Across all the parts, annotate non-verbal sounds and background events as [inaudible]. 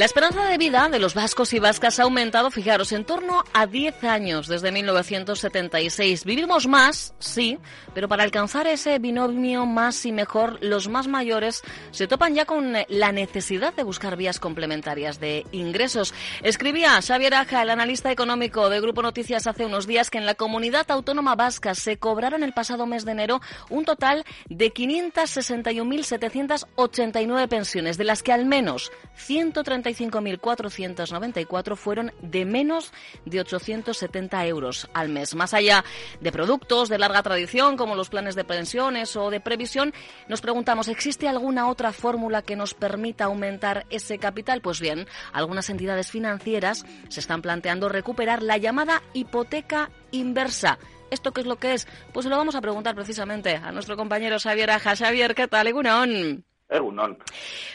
La esperanza de vida de los vascos y vascas ha aumentado, fijaros, en torno a 10 años desde 1976. Vivimos más, sí, pero para alcanzar ese binomio más y mejor, los más mayores se topan ya con la necesidad de buscar vías complementarias de ingresos. Escribía Xavier Aja, el analista económico de Grupo Noticias, hace unos días que en la comunidad autónoma vasca se cobraron el pasado mes de enero un total de 561.789 pensiones, de las que al menos 130 45.494 fueron de menos de 870 euros al mes. Más allá de productos de larga tradición como los planes de pensiones o de previsión, nos preguntamos, ¿existe alguna otra fórmula que nos permita aumentar ese capital? Pues bien, algunas entidades financieras se están planteando recuperar la llamada hipoteca inversa. ¿Esto qué es lo que es? Pues lo vamos a preguntar precisamente a nuestro compañero Xavier Aja. Xavier, ¿qué tal? Egunon.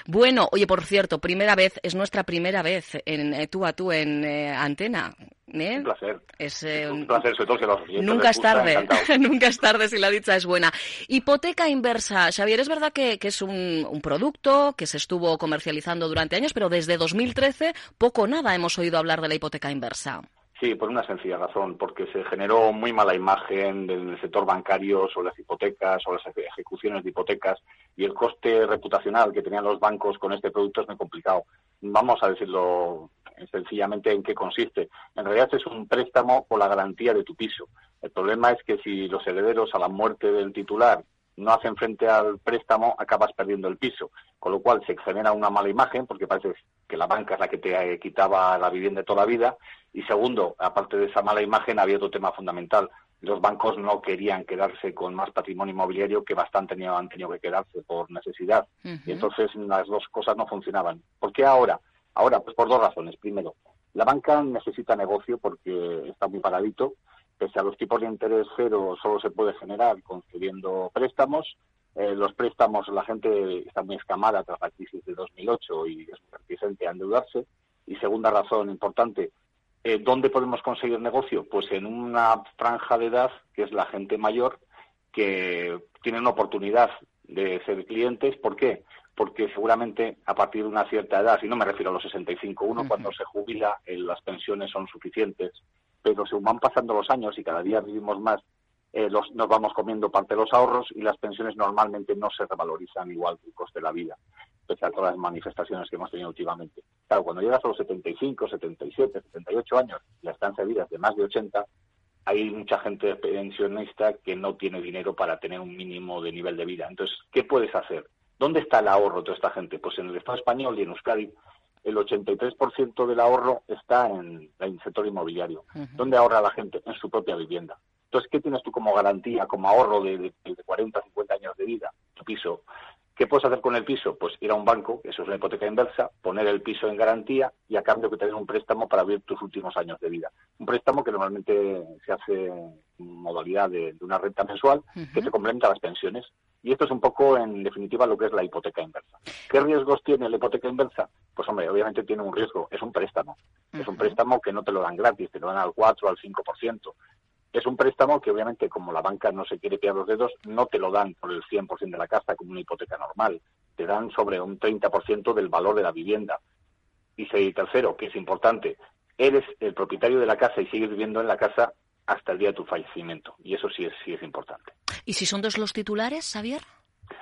Bueno, oye, por cierto, primera vez, es nuestra primera vez en eh, tú a tú en eh, antena. ¿eh? Un placer. Es, un placer, sobre todo si los Nunca es tarde, [laughs] nunca es tarde si la dicha es buena. Hipoteca inversa, Xavier, es verdad que, que es un, un, producto que se estuvo comercializando durante años, pero desde 2013 poco o nada hemos oído hablar de la hipoteca inversa. Sí, por una sencilla razón, porque se generó muy mala imagen en el sector bancario sobre las hipotecas o las ejecuciones de hipotecas y el coste reputacional que tenían los bancos con este producto es muy complicado. Vamos a decirlo sencillamente en qué consiste. En realidad es un préstamo por la garantía de tu piso. El problema es que si los herederos a la muerte del titular no hacen frente al préstamo, acabas perdiendo el piso. Con lo cual se genera una mala imagen porque parece que la banca es la que te quitaba la vivienda toda la vida. Y segundo, aparte de esa mala imagen, había otro tema fundamental. Los bancos no querían quedarse con más patrimonio inmobiliario que bastante han tenido que quedarse por necesidad. Y entonces las dos cosas no funcionaban. ¿Por qué ahora? Ahora, pues por dos razones. Primero, la banca necesita negocio porque está muy paradito pese a los tipos de interés cero, solo se puede generar concediendo préstamos. Eh, los préstamos, la gente está muy escamada tras la crisis de 2008 y es reticente a endeudarse. Y segunda razón importante, eh, ¿dónde podemos conseguir negocio? Pues en una franja de edad que es la gente mayor que tiene una oportunidad de ser clientes. ¿Por qué? Porque seguramente a partir de una cierta edad, y no me refiero a los 65, uno cuando se jubila, eh, las pensiones son suficientes pero según van pasando los años y cada día vivimos más, eh, nos vamos comiendo parte de los ahorros y las pensiones normalmente no se revalorizan igual que el coste de la vida, pese a todas las manifestaciones que hemos tenido últimamente. Claro, cuando llegas a los 75, 77, 78 años la estancia de vida es de más de 80, hay mucha gente pensionista que no tiene dinero para tener un mínimo de nivel de vida. Entonces, ¿qué puedes hacer? ¿Dónde está el ahorro de toda esta gente? Pues en el Estado español y en Euskadi el 83% del ahorro está en el sector inmobiliario. ¿Dónde ahorra la gente? En su propia vivienda. Entonces, ¿qué tienes tú como garantía, como ahorro de, de, de 40, 50 años de vida? Tu piso. ¿Qué puedes hacer con el piso? Pues ir a un banco, eso es una hipoteca inversa, poner el piso en garantía y a cambio que te den un préstamo para vivir tus últimos años de vida. Un préstamo que normalmente se hace en modalidad de, una renta mensual que te complementa las pensiones. Y esto es un poco, en definitiva, lo que es la hipoteca inversa. ¿Qué riesgos tiene la hipoteca inversa? Pues, hombre, obviamente tiene un riesgo. Es un préstamo. Es un préstamo que no te lo dan gratis, te lo dan al 4, al 5%. Es un préstamo que obviamente como la banca no se quiere pillar los dedos, no te lo dan por el 100% de la casa como una hipoteca normal, te dan sobre un 30% del valor de la vivienda. Y tercero, que es importante, eres el propietario de la casa y sigues viviendo en la casa hasta el día de tu fallecimiento. Y eso sí es, sí es importante. ¿Y si son dos los titulares, Xavier?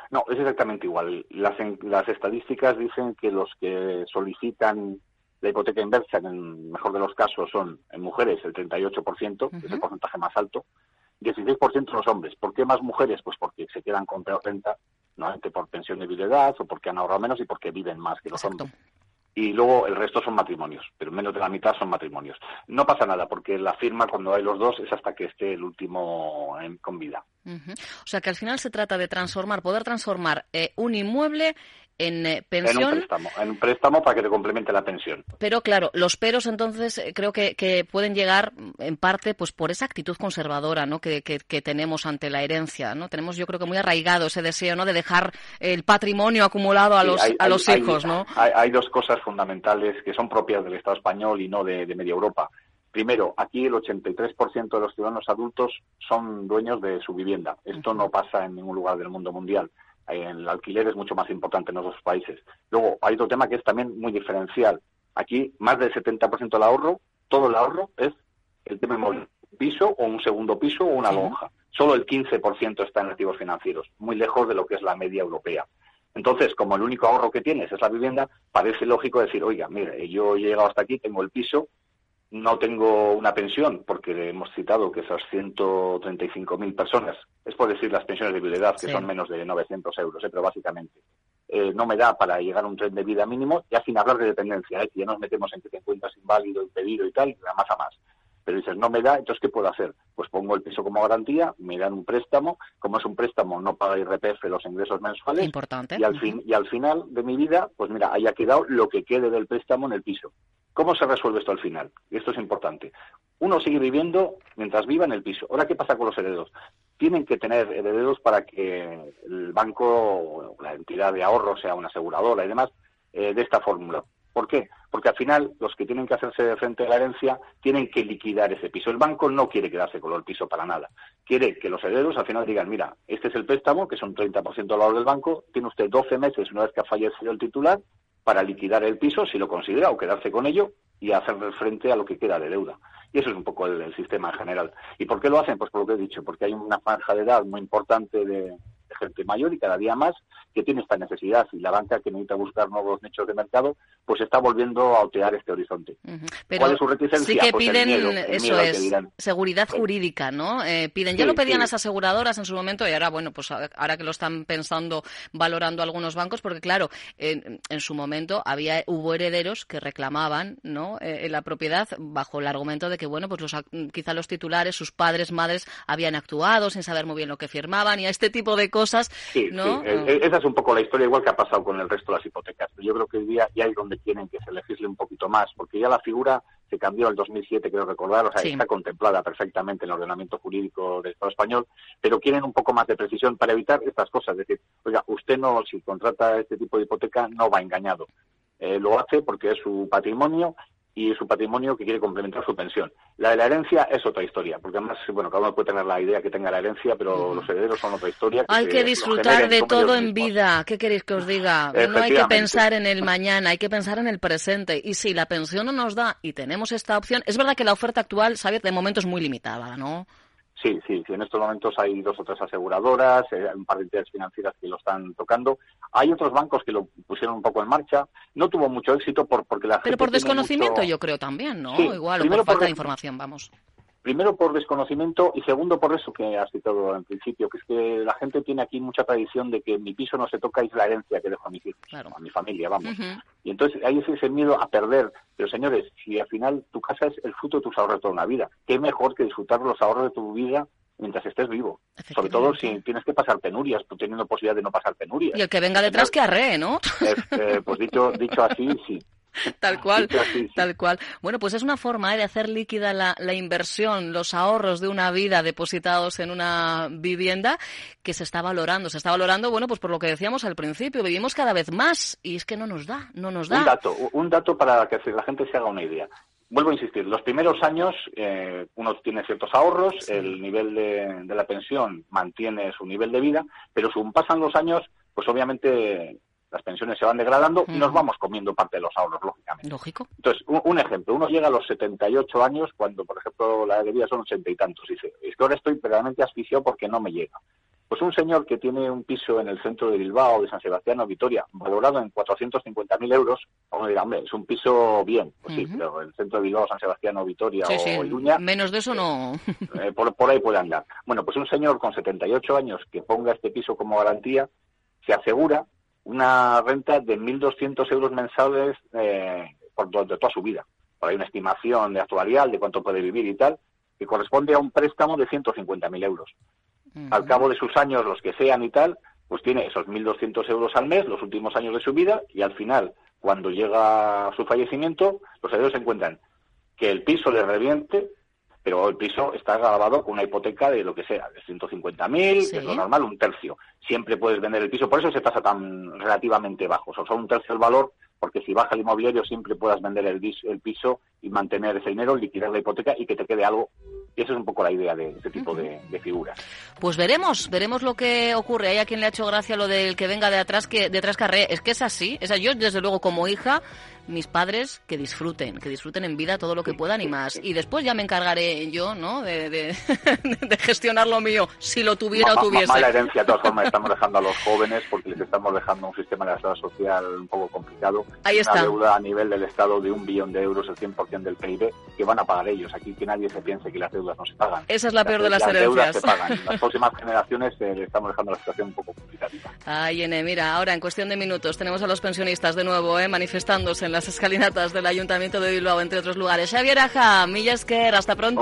No, es exactamente igual. Las, las estadísticas dicen que los que solicitan la hipoteca inversa, en el mejor de los casos, son en mujeres el 38%, que es el porcentaje más alto, 16% los hombres. ¿Por qué más mujeres? Pues porque se quedan con peor renta, normalmente por pensión de edad o porque han ahorrado menos y porque viven más que los hombres y luego el resto son matrimonios, pero menos de la mitad son matrimonios. No pasa nada, porque la firma cuando hay los dos es hasta que esté el último en, con vida. O sea que al final se trata de transformar, poder transformar eh, un inmueble en eh, pensión. En un, préstamo, en un préstamo para que te complemente la pensión. Pero claro, los peros entonces eh, creo que, que pueden llegar en parte pues por esa actitud conservadora ¿no? que, que, tenemos ante la herencia. ¿no? Tenemos yo creo que muy arraigado ese deseo ¿no? de dejar el patrimonio acumulado a los, a los hijos. ¿no? Hay, dos cosas fundamentales que son propias del Estado español y no de, de media Europa. Primero, aquí el 83% de los ciudadanos adultos son dueños de su vivienda. Esto no pasa en ningún lugar del mundo mundial. El alquiler es mucho más importante en otros países. Luego, hay otro tema que es también muy diferencial. Aquí, más del 70% del ahorro, todo el ahorro es el tema inmobiliario, piso o un segundo piso o una lonja. Solo el 15% está en activos financieros, muy lejos de lo que es la media europea. Entonces, como el único ahorro que tienes es la vivienda, parece lógico decir, oiga, mire, yo he llegado hasta aquí, tengo el piso, no tengo una pensión, porque hemos citado que esas 135.000 personas, es por decir las pensiones de viudedad, que son menos de 900 euros, ¿eh? pero básicamente, eh, no me da para llegar a un tren de vida mínimo, ya sin hablar de dependencia, ¿eh? que ya nos metemos en que te encuentras inválido, impedido y tal, más a más pero dices, no me da, entonces ¿qué puedo hacer? Pues pongo el piso como garantía, me dan un préstamo, como es un préstamo no paga IRPF los ingresos mensuales. Importante. Y al, fin, y al final de mi vida, pues mira, haya quedado lo que quede del préstamo en el piso. ¿Cómo se resuelve esto al final? Esto es importante. Uno sigue viviendo mientras viva en el piso. Ahora, ¿qué pasa con los herederos? Tienen que tener herederos para que el banco, la entidad de ahorro, sea una aseguradora y demás, eh, de esta fórmula. ¿Por qué? Porque al final los que tienen que hacerse frente a la herencia tienen que liquidar ese piso. El banco no quiere quedarse con el piso para nada. Quiere que los herederos al final digan, mira, este es el préstamo, que son 30% del valor del banco, tiene usted 12 meses una vez que ha fallecido el titular para liquidar el piso, si lo considera, o quedarse con ello y hacer frente a lo que queda de deuda. Y eso es un poco el, sistema en general. ¿Y por qué lo hacen? Pues por lo que he dicho, porque hay una franja de edad muy importante de, gente mayor y cada día más que tiene esta necesidad y la banca que necesita buscar nuevos nichos de mercado, pues está volviendo a otear este horizonte. ¿Cuál es su reticencia? Sí que pues piden, eso es, seguridad jurídica, ¿no? Eh, piden, ya lo pedían las aseguradoras en su momento y ahora, bueno, pues ahora que lo están pensando, valorando algunos bancos, porque claro, en, su momento había hubo herederos que reclamaban, ¿no? Eh, la propiedad bajo el argumento de que, bueno, pues los, quizá los titulares, sus padres, madres, habían actuado sin saber muy bien lo que firmaban y a este tipo de cosas, ¿no? Sí. Esa es un poco la historia, igual que ha pasado con el resto de las hipotecas. Yo creo que hoy día ya hay donde quieren que se legisle un poquito más, porque ya la figura se cambió en 2007, creo recordar, o sea, está contemplada perfectamente en el ordenamiento jurídico del Estado español, pero quieren un poco más de precisión para evitar estas cosas. Es decir, oiga, usted no, si contrata este tipo de hipoteca, no va engañado. Eh, lo hace porque es su patrimonio y su patrimonio que quiere complementar su pensión. La de la herencia es otra historia, porque además, bueno, cada uno puede tener la idea que tenga la herencia, pero los herederos son otra historia. hay que disfrutar de todo en vida. ¿Qué queréis que os diga? No hay que pensar en el mañana, hay que pensar en el presente. Y si la pensión no nos da y tenemos esta opción, es verdad que la oferta actual, ¿sabes? De momento es muy limitada, ¿no? Sí, sí, sí, en estos momentos hay dos o tres aseguradoras, eh, hay un par de entidades financieras que lo están tocando. Hay otros bancos que lo pusieron un poco en marcha. No tuvo mucho éxito por, porque la Pero por desconocimiento yo creo también, ¿no? Igual, o por falta de información, vamos. Primero por desconocimiento y segundo por eso que has citado en principio, que es que la gente tiene aquí mucha tradición de que mi piso no se toca y es la herencia que dejo a mis hijos, a mi familia, vamos. Y entonces hay ese miedo a perder. Pero señores, si al final tu casa es el fruto de tus ahorros de toda una vida, qué mejor que disfrutar los ahorros de tu vida mientras estés vivo. Sobre todo si tienes que pasar penurias, tú teniendo posibilidad de no pasar penurias. Y el que venga detrás que arree, ¿no? Eh, pues dicho, dicho así, sí. [laughs] Tal cual, tal cual. Bueno, pues es una forma ¿eh? de hacer líquida la, inversión, los ahorros de una vida depositados en una vivienda que se está valorando. Se está valorando, bueno, pues por lo que decíamos al principio, vivimos cada vez más y es que no nos da, no nos da. Un dato, un dato para que la gente se haga una idea. Vuelvo a insistir, los primeros años eh, uno tiene ciertos ahorros, el nivel de, de la pensión mantiene su nivel de vida, pero según pasan los años, pues obviamente las pensiones se van degradando y nos vamos comiendo parte de los ahorros, lógicamente. Lógico. Entonces, un, ejemplo, uno llega a los 78 años cuando, por ejemplo, la de vida son ochenta y tantos y dice, es que ahora estoy realmente asfixiado porque no me llega. Pues un señor que tiene un piso en el centro de Bilbao, de San Sebastián o Vitoria, valorado en 450.000 euros, uno dirá, hombre, es un piso bien. Pues sí, pero el centro de Bilbao, San Sebastián o Vitoria o Iruña... Menos de eso no... Eh, por, por ahí puede andar. Bueno, pues un señor con 78 años que ponga este piso como garantía, se asegura una renta de 1.200 euros mensuales eh, por de toda su vida. Por ahí una estimación de actuarial de cuánto puede vivir y tal, que corresponde a un préstamo de 150.000 euros. Al cabo de sus años, los que sean y tal, pues tiene esos 1.200 euros al mes, los últimos años de su vida, y al final, cuando llega su fallecimiento, los herederos se encuentran que el piso le reviente pero el piso está grabado con una hipoteca de lo que sea, de 150.000, que es lo normal, un tercio. Siempre puedes vender el piso, por eso se tasa tan relativamente bajo, o sea, un tercio del valor, porque si baja el inmobiliario siempre puedas vender el, el piso y mantener ese dinero, liquidar la hipoteca y que te quede algo y esa es un poco la idea de este tipo de, figuras. Pues veremos, veremos lo que ocurre. Hay a quien le ha hecho gracia lo del que venga de atrás que detrás carré. Es que es así. O sea, yo desde luego como hija mis padres que disfruten, que disfruten en vida todo lo que puedan y más. Y después ya me encargaré yo, ¿no? De, de, [laughs] gestionar lo mío, si lo tuviera o tuviese. Mala herencia, de todas formas, estamos dejando a los jóvenes porque les estamos dejando un sistema de la seguridad social un poco complicado. Ahí está. Una deuda a nivel del Estado de un billón de euros, el 100% del PIB, que van a pagar ellos. Aquí que nadie se piense que las deudas no se pagan. Esa es la peor de las, las herencias. Deudas se pagan. Las próximas generaciones eh, estamos dejando la situación un poco complicada. Ay, Ene, mira, ahora en cuestión de minutos tenemos a los pensionistas de nuevo eh, manifestándose en las escalinatas del Ayuntamiento de Bilbao, entre otros lugares. Xavier Aja, Millasker, hasta pronto.